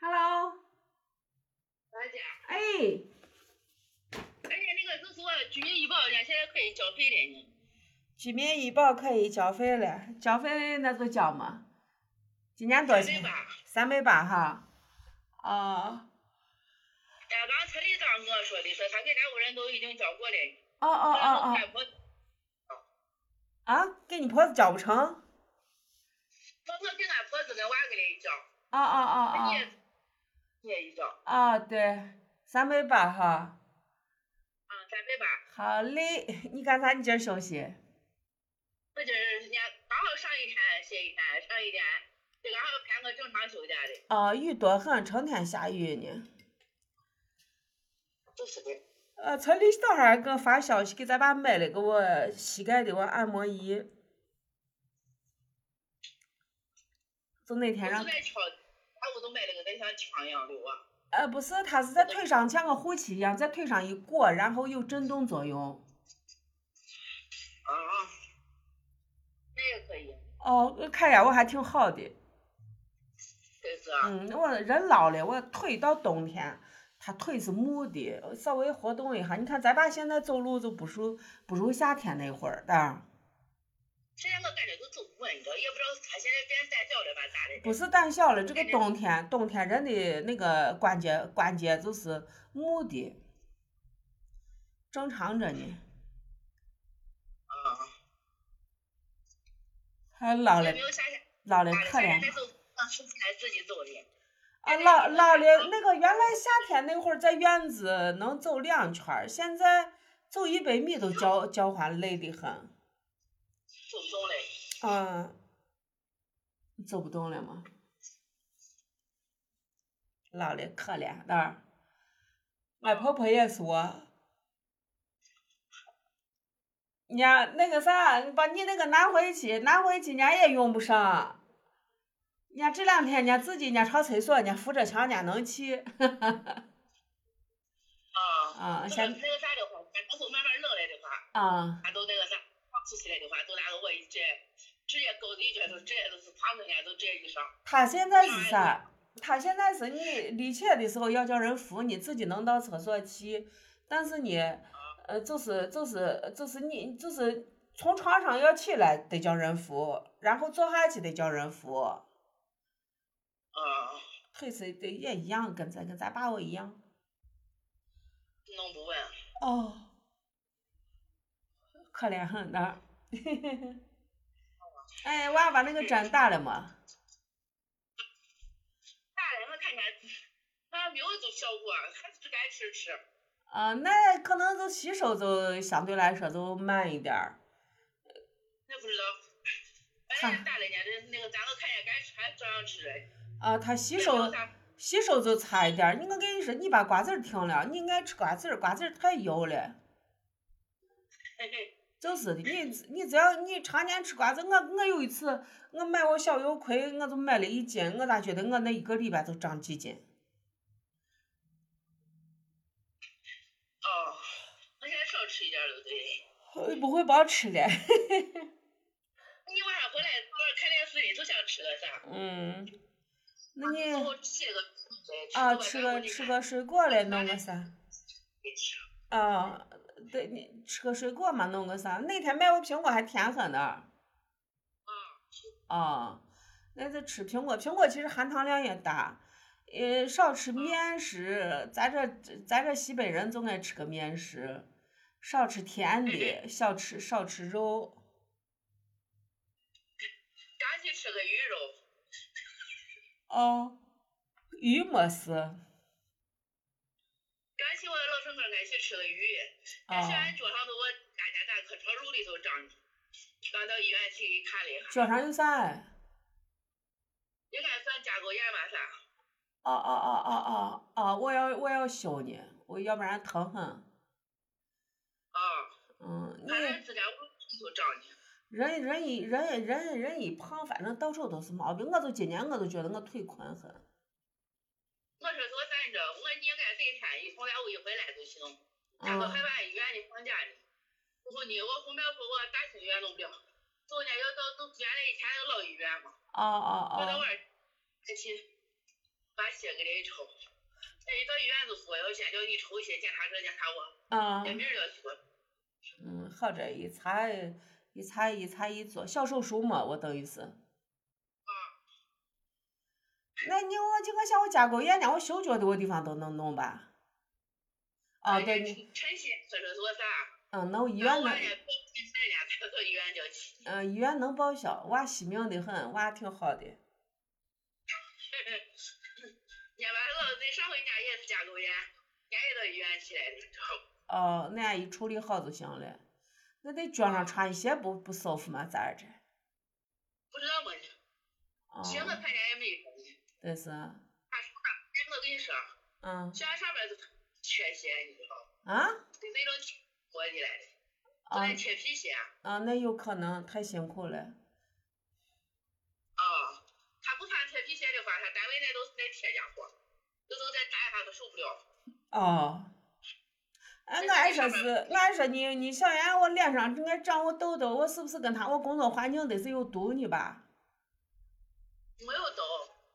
Hello，大姐，哎，而且那个就是我居民医保，人家现在可以缴费了呢。居民医保可以交费了，交费那就交嘛。今年多少钱三百？八。三百八哈。啊，哎，刚村里长跟我说的，说他给咱屋人都已经交过了。哦哦哦哦，啊，给你婆子交不成？哦我我给俺婆子跟娃给了一交，哦哦哦你也你也一交，啊，对，三百八哈。嗯，三百八。好嘞，你干啥？你今儿休息？我今儿人家刚好上一天歇一天，上一天，这刚好排个正常休假的。啊，雨多很，成天下雨呢。就是的。呃，村里小孩儿给我发消息，给咱爸买了个我膝盖的我按摩仪，就那天让我就，在敲，俺屋都买了个那像枪一样的我。呃，不是，它是在腿上像个护膝一样，在腿上一裹，然后有震动作用。啊。那也可以。哦，我看呀，我还挺好的。这是啊。嗯，我人老了，我腿到冬天，他腿是木的，稍微活动一下。你看咱爸现在走路就不如不如夏天那会儿的。现在我感觉都走不稳，你知道，也不知道他现在变胆小了吧咋的？不是胆小了，这个冬天，冬天人的那个关节关节就是木的，正常着呢。啊。还老了。老了可怜。啊！老老了，那个原来夏天那会儿在院子能走两圈儿，现在走一百米都叫叫唤累得很。走不动嘞。嗯，走不动了吗？老了可怜那儿，俺婆婆也说，人家那个啥，你把你那个拿回去，拿回去人家也用不上。人家这两天人家自己人家上厕所，人家扶着墙人家能去。啊。啊，那现个那个啥的话，咱到时候慢慢冷了的话，啊，俺都那个啥，放出去了的话，都拿个我一直直接勾一撅，都直接都是躺着呢，都直接一上。他现在是啥？他现在是你离起来的时候要叫人扶，你自己能到厕所去，但是你，呃，就是就是就是你就是从床上要起来得叫人扶，然后坐下去得叫人扶，啊。腿是得也一样，跟咱跟咱爸我一样。弄不稳。哦，可怜很的。哎，娃娃那个针打了吗？打了，我看见他没有就效果，还是该吃吃。啊，那可能就吸收就相对来说就慢一点儿。那不知道，反正打了呢，这那个咱都看见该吃还照样吃嘞。啊，它吸没收吸收就差一点儿。你我跟你说，你把瓜子儿停了，你爱吃瓜子儿，瓜子儿太油了。就是的，你你只要你常年吃瓜子，我我有一次我买我小油葵，我就买了一斤，我咋觉得我那一个礼拜就长几斤？哦，我现在少吃一点儿都对。呃不会包吃了。你晚上回来早上看电视，你都想吃个啥？嗯，那你啊吃个吃个水果嘞，弄个啥？啊，对，你吃个水果嘛，弄个啥？那天买我苹果还甜很呢。啊，那就吃苹果，苹果其实含糖量也大，呃，少吃面食，咱这咱这西北人总爱吃个面食，少吃甜的，少吃少吃肉。赶紧吃个鱼肉。哦，鱼没事。赶紧我老婶跟俺去吃个鱼，啊但是俺脚上头我感觉咱可朝肉里头长，刚到医院去看了一下，脚上有啥哎？应该算甲沟炎吧啥？哦哦哦哦哦哦，我要我要修呢，我要不然疼很。啊，嗯，你反正自家屋里头长的。人人一人人人一胖，反正到处都是毛病。我就今年我都觉得我腿困很。我说说咱这，我应该这一天一从咱屋一回来就行，咱都嗯害怕医院的放假的。我说你，我后面说我大兴医院弄不了，走人家要到都原来以前那个老医院嘛，哦哦哦，我到晚再去把血给他一抽，哎，一到医院就说要先叫你抽血检查这检查我，嗯连名儿要去。嗯，好这一查一查一查一做小手术嘛，我等于是。那你我就我想我甲沟炎呢，我修脚的我地方都能弄吧？哦，对你，晨曦说是做啥？嗯，能医院能，医院叫去。嗯，医院能报销，娃惜命的很，娃挺好的。人家完了，那上回人家也是甲沟炎，人家也到医院去来的，知道不？哦，那样一处理好就行了。那在脚上穿鞋不不舒服吗？咋着？不知道么？哦，去我看见也没说呢。这是，他说，哎，我跟你说，嗯血上面就缺鞋，你知道吧？啊是那种过的来的，就啊那铁皮鞋。啊，那有可能太辛苦了。啊，他不穿铁皮鞋的话，他单位那都是那铁家伙，有时候再扎一下都受不了。哦，哎，我还说是，我还说你你小燕，我脸上正该长我痘痘，我是不是跟他我工作环境得是有毒呢吧？没有痘，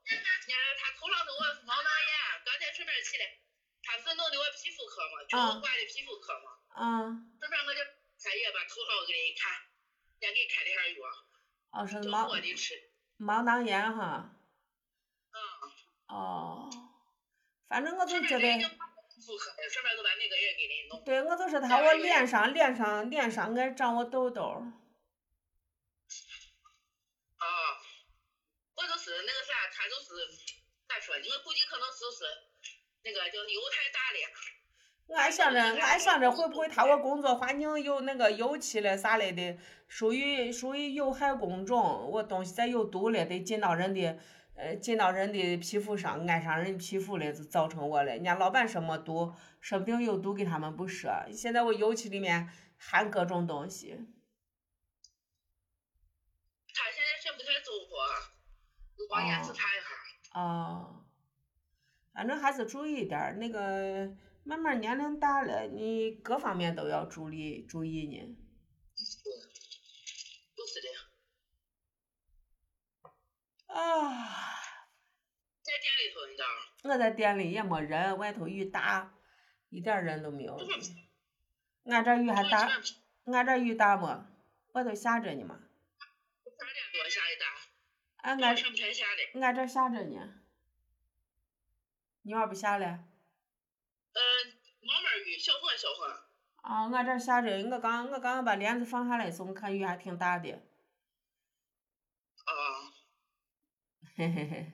人家他头上都我毛囊炎，刚才顺便去了，他不是弄的我皮肤科嘛，就啊我挂的皮肤科嘛，啊，顺便我就他也把头上给你看，人家给你开点药，哦，是就毛我的吃。毛囊炎哈。嗯，哦，反正我就觉得，对我就是他我脸上脸上脸上爱长我痘痘。啊，我就是那个啥，他就是咋说？因为估计可能就是那个叫油太大了。我还想着，我还想着会不会他我工作环境有那个油漆了啥来的，属于属于有害工种，我东西再有毒了，得进到人的，呃，进到人的皮肤上，挨上人皮肤了，就造成我了。人家老板说没毒，说不定有毒给他们不说。现在我油漆里面含各种东西。他现在是不太走火，就光检视查一下。哦，反正还是注意点儿，那个慢慢年龄大了，你各方面都要注意注意呢。啊，在店里头，你知道吗？我在店里也没人，外头雨大，一点儿人都没有。俺这雨还大，俺这雨大么？外头下着呢嘛。三点多下的大，俺俺早上才下的。俺这下着呢。你要不下嘞？呃，慢慢雨，小风小风。啊，俺这下着，我刚我刚刚把帘子放下来的时候，我看雨还挺大的。啊，嘿嘿嘿。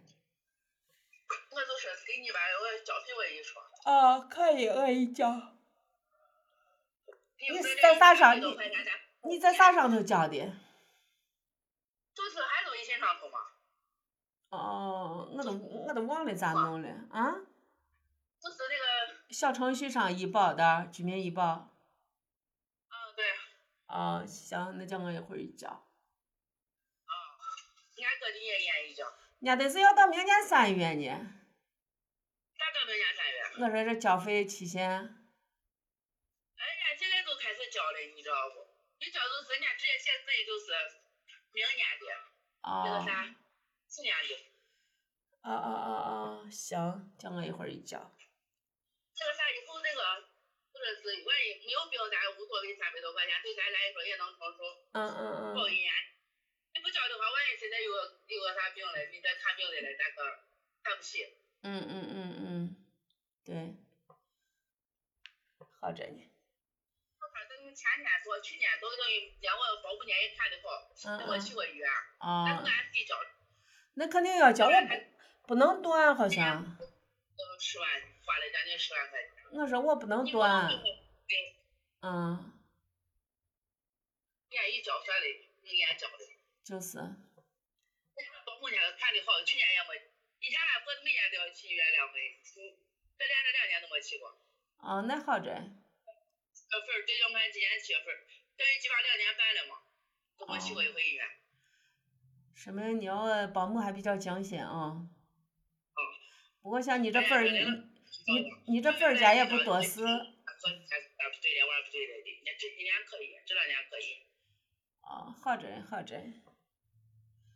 我就说给你吧，我交给我一说。啊，可以，我一交。你在啥上这个快点点你在啥上头交的？就是还都微信上头吗，哦，我都我都忘了咋弄了啊！就是那个，小程序上医保的居民医保。嗯，对，哦，行，那叫我一会儿一交。俺哥你也愿意交，人家得是要到明年三月呢。咋到明年三月？我说这交费期限。哎呀，现在都开始交了，你知道不？你交就是人家直接写自己就是明年的，那哦个。啥，去年的。啊啊啊啊，行，叫我一会儿一交。这个啥以后那个，或者是万一没有病咱无所谓，三百多块钱对咱来说也能承受。嗯嗯嗯。报医院，你不交的话，万一现在有个有个啥病了，你再看病的了，咱可看不起。嗯嗯嗯嗯，对。好着呢。我反正前年说，去年都等于连我保五年也看的好，嗯我去过医院，嗯。哦但是。俺自己交，那肯定要交，我不不能断，好像。都十万，花了将近十万块钱。我说我不能断嗯，愿意交算的，明年交的。就是。保五年看的好，去年也没，以前俺不每年都要去医院两回，嗯，这连着两年都没去过。哦，那好着。月份儿，这要看今年七月份儿，等于基本两年半了嘛，都没去过一回医院。说明你要保姆还比较精心啊。嗯。不过像你这份儿，你你你这份儿家也不多事。和你才干不对的，玩不对的的。那这几年可以，这两年可以。哦，好着好着。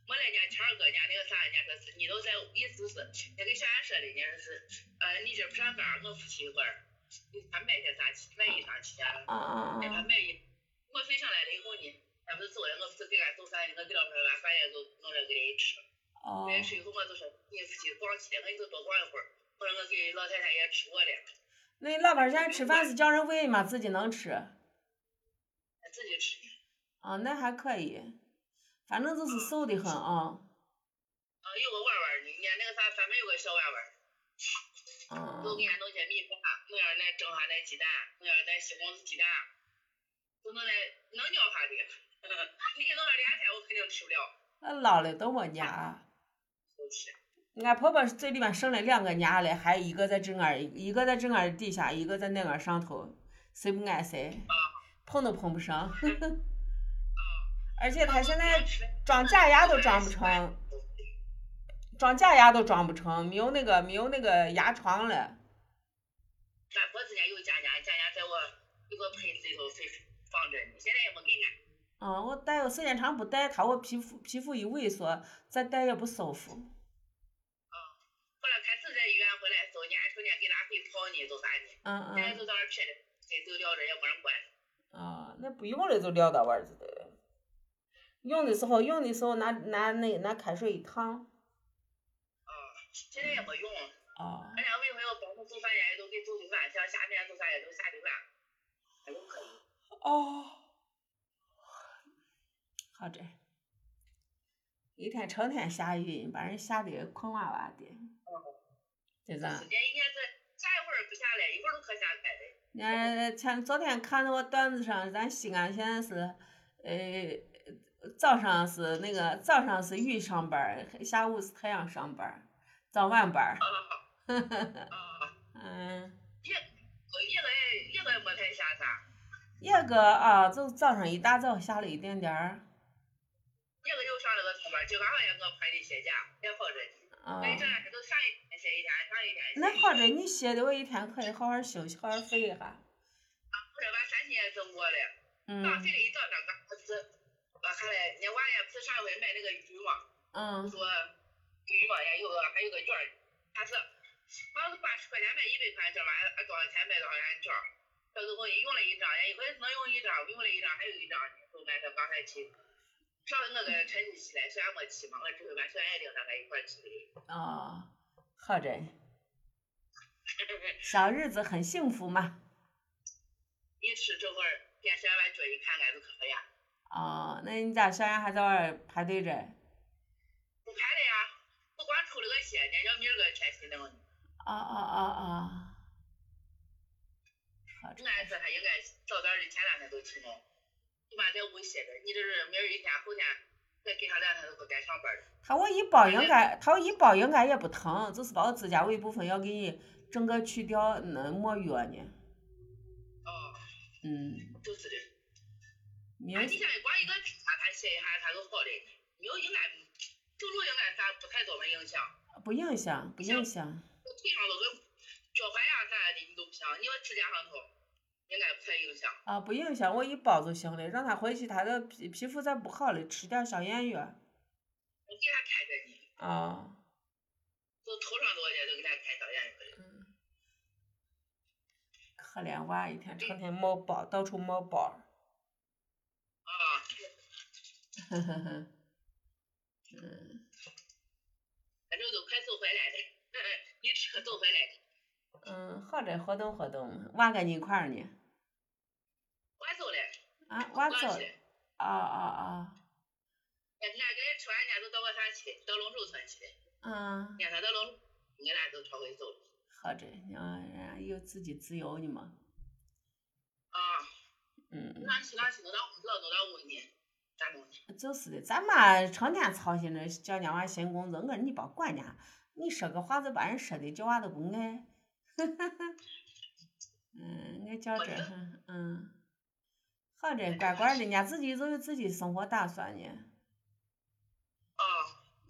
我那年前二个年那个啥，人家说是你都在，意思是那给小燕说的，人家说是，呃，你这不上班，我夫妻一会儿给他买些啥去买衣裳去啊，给他买衣。我飞上来了以后呢，他不是走了，我不是给俺做饭，我给老婆把饭也都弄了给人吃。哦。人吃以后我就说，你夫妻逛去了，我你就多逛一会儿，我说我给老太太也吃过了。那老伴儿现在吃饭是叫人喂吗？自己能吃？自己吃。啊，那还可以，反正就是瘦的很啊。啊，有个娃娃呢，人家那个啥，专门有个小娃娃。嗯。都给俺弄些米饭，弄点那蒸下那鸡蛋，弄点那西红柿鸡蛋，都弄那能尿下的。你给弄上两天，我肯定吃不了。那老了都没牙。不吃。俺婆婆嘴里面生了两个伢嘞，还一个在这儿，一个在这儿底下，一个在那俺上头，谁不爱谁，碰都碰不上。而且他现在装假牙都装不成，装假牙都装不成，没有那个没有那个牙床了。俺婆子家有假牙，假牙在我有个盆子里头放着呢，现在也没给俺。嗯，我戴个时间长不戴，他我皮肤皮肤一萎缩，再戴也不舒服。嗯，后来开始在医院回来，周年成天给拿回泡呢，都啥呢？嗯嗯。现在就到那撇着，这就撂着也没人管。啊，那不用了就撂到玩子的。用的时候，用的时候拿拿那拿开水一烫。啊，现在也没用。啊。俺家每回要帮他做饭，人家都给做的饭，像夏天做啥也都下的饭，还都可以。哦。好着。一天成天下雨，把人吓得困哇哇的。哦。对咋？时间一天是下一会儿不下来，一会儿都可下开的。俺前昨天看到我段子上，咱西安现在是，呃。早上是那个早上是雨上班，下午是太阳上班，早晚班。嗯。叶叶个一个也没太下啥。一个啊，就早上一大早下了一点点儿。叶个又上了个上班，今晚上也我排的歇假，也好着呢。哎，这两天都上一天歇一天，上一天。那好着，你歇的我一天可以好好休息，好好睡一下。啊，我这把三天也整过了。嗯。刚睡了一早上。我看嘞，人家娃也不是上回买那个鱼嘛，嗯，说给嘛，也有个还有个券，他是好像是八十块钱买一百块券嘛，按多少钱买多少钱券，到时候你用了一张，一回只能用一张，用了一张还有一张，都买他刚才去，上那个陈记去嘞，虽然没去嘛，我只会把小爱领上来一块去的。哦，好着，小日子很幸福嘛。你吃这会儿电视完脚一看，看都可好呀。哦，那你咋现在还在外儿排队着？不排了呀，我光抽了个血，人家明儿个填新的。啊啊啊啊！俺说他应该早点的，前两天都去弄，起码在屋歇着。你这是明儿一天，后天再给他两天，他不该上班了。他我一包应该，他我一包应该也不疼，就是把我指甲尾部分要给你整个去掉，那抹药呢。哦。嗯。就是的。啊，你现在光一个指甲，他歇一下，他就好了，没有应该走路应该啥不太多么影响。不影响，不影响。腿上都跟脚踝呀啥的，你都不行，你要指甲上头，应该不太影响。啊，不影响，我一包就行了，让他回去，他的皮皮肤再不好了，吃点消炎药。我给他开着呢。啊。就头上多些，就给他开消炎药。嗯。可怜娃，一天成天冒包，到处冒包。呵呵呵，嗯，反正都快走回来了，你车走回来的。嗯，好着，活动活动，娃跟你一块儿呢。娃走了。啊，娃走。啊啊啊。俺俺跟人吃完，俺都到我啥去？到龙寿村去的。嗯。俺他到龙，俺俩都朝回走了。好着，啊，人家有自己自由呢嘛。啊。嗯。那西那西弄到不知道弄到屋呢。就是的，咱妈成天操心着叫人家娃寻工作，我说你别管人家，你说个话就把人说的叫娃都不爱。嗯，那叫这，嗯，好着，乖乖的，人家自己都有自己生活打算呢。哦。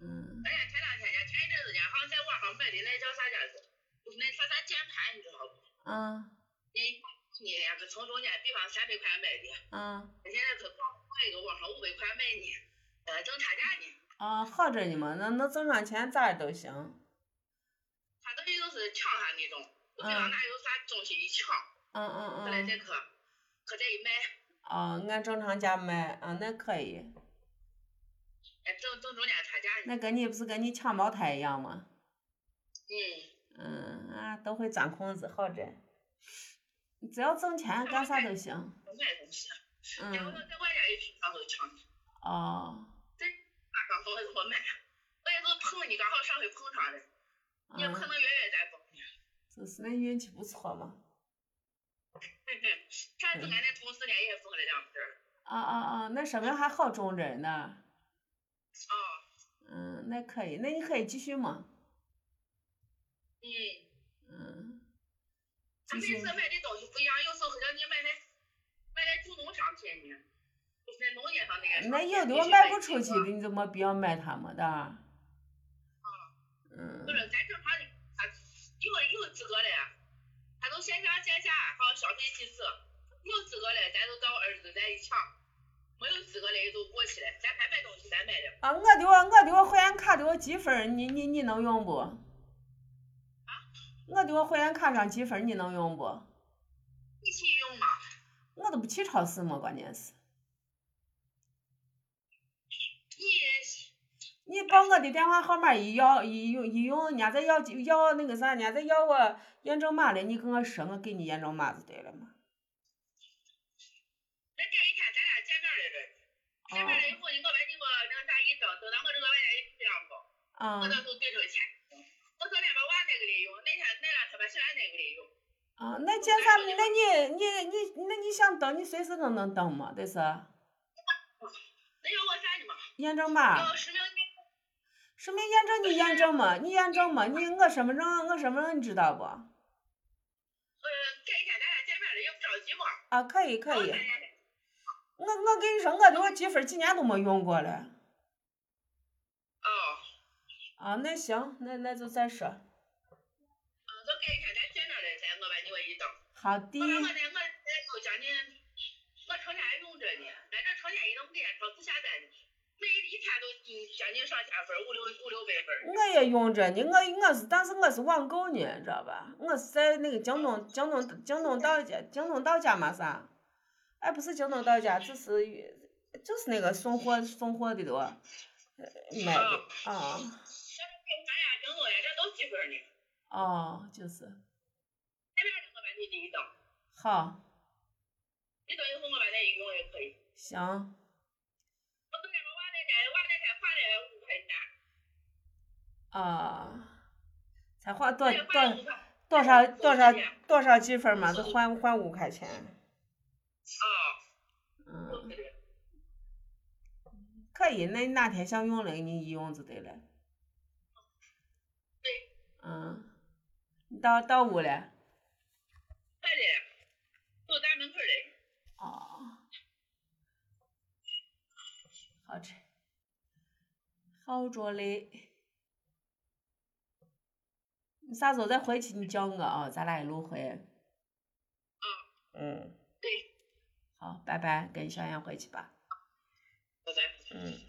嗯。哎呀，前两天呢，前一阵子呢，好像在网上买的那叫啥家子，就是那啥啥键盘，你知道不？嗯。你你呀，是从中间，比方三百块买的，嗯，现在可光换一个网上五百块卖呢，呃，挣差价呢。啊，好着呢嘛，那能挣上钱咋都行。他等于就是抢他那种，比方哪有啥东西一抢，嗯嗯嗯，过来再可，可再一卖。啊，按正常价卖，啊，那可以。哎，挣挣中间差价。那跟你不是跟你抢茅台一样吗？嗯。嗯，啊，都会钻空子，好着。只要挣钱，干啥都行。卖东西。嗯。要不在外家也平常都抢。哦。刚好还是我买，我也是碰你，刚好上回碰上的，也可能月月在崩呢。就是那运气不错嘛。上次俺那同事呢也缝了两针。啊啊啊！那说明还好种着呢。啊。嗯，那可以，那你可以继续吗？嗯。嗯。他每次卖的东西不一样，有时候好像你买那买那主农商品呢。那有的我卖不出去的，你怎么不要买他们的。嗯。不是，咱正常的，他有有资格的，他都线下线下好消费几次，有资格的咱就找儿子咱一抢，没有资格的也都过去了，咱还买东西咱买的。啊，我的我我的我会员卡的我积分，你你你能用不？啊？我的我会员卡上积分你能用不？你去用吗？我都不去超市嘛，关键是。你你把我的电话号码一要一用一用，人家再要要那个啥，人家再要我验证码了，你跟我说，我给你验证码就对了嘛。那这一天咱俩见面来着，见面了以后，你我把你给我那个啥一登，登到我这个外边一这样跑，我到时候对着钱。我昨天把娃那个里用，那天啊，那见啥？那你你你那你想登，你随时都能登嘛，得是。那要我啥的嘛？验证码。要实名。实名验证你验证吗？你验证吗？你我身份证我身份证你知道不？呃，改天咱俩见面了，也不着急嘛。啊，可以可以。我我跟你说，我这个积分几年都没用过了。哦。啊，那行，那那就再说。嗯，就改一天咱见面了，再我把你我一登。好的。我我我我将近，我成天用着呢，俺这成天一弄不连超市下单呢。每一天都将近上千份，五六五六百份。我也用着呢，我我是，但是我是网购呢，知道吧？我是在那个京东，京东，京东到家，京东到家嘛啥？哎，不是京东到家，就是就是那个送货送货的多，买的啊。这呀，京东呀，这都积分呢。哦，就是。你第一张。好。你等一会儿我把那一用也可以。行。啊，才花多多多少多少多少积分嘛？都还还五块钱。啊。嗯。可以，那你哪天想用了，你一用就对了。对。嗯。你到到屋了？在的，就咱门口嘞。哦。好吃。好着嘞。你啥时候再回去？你叫我啊，咱俩一路回。嗯。嗯。对。好，拜拜，跟小杨回去吧。拜拜。嗯。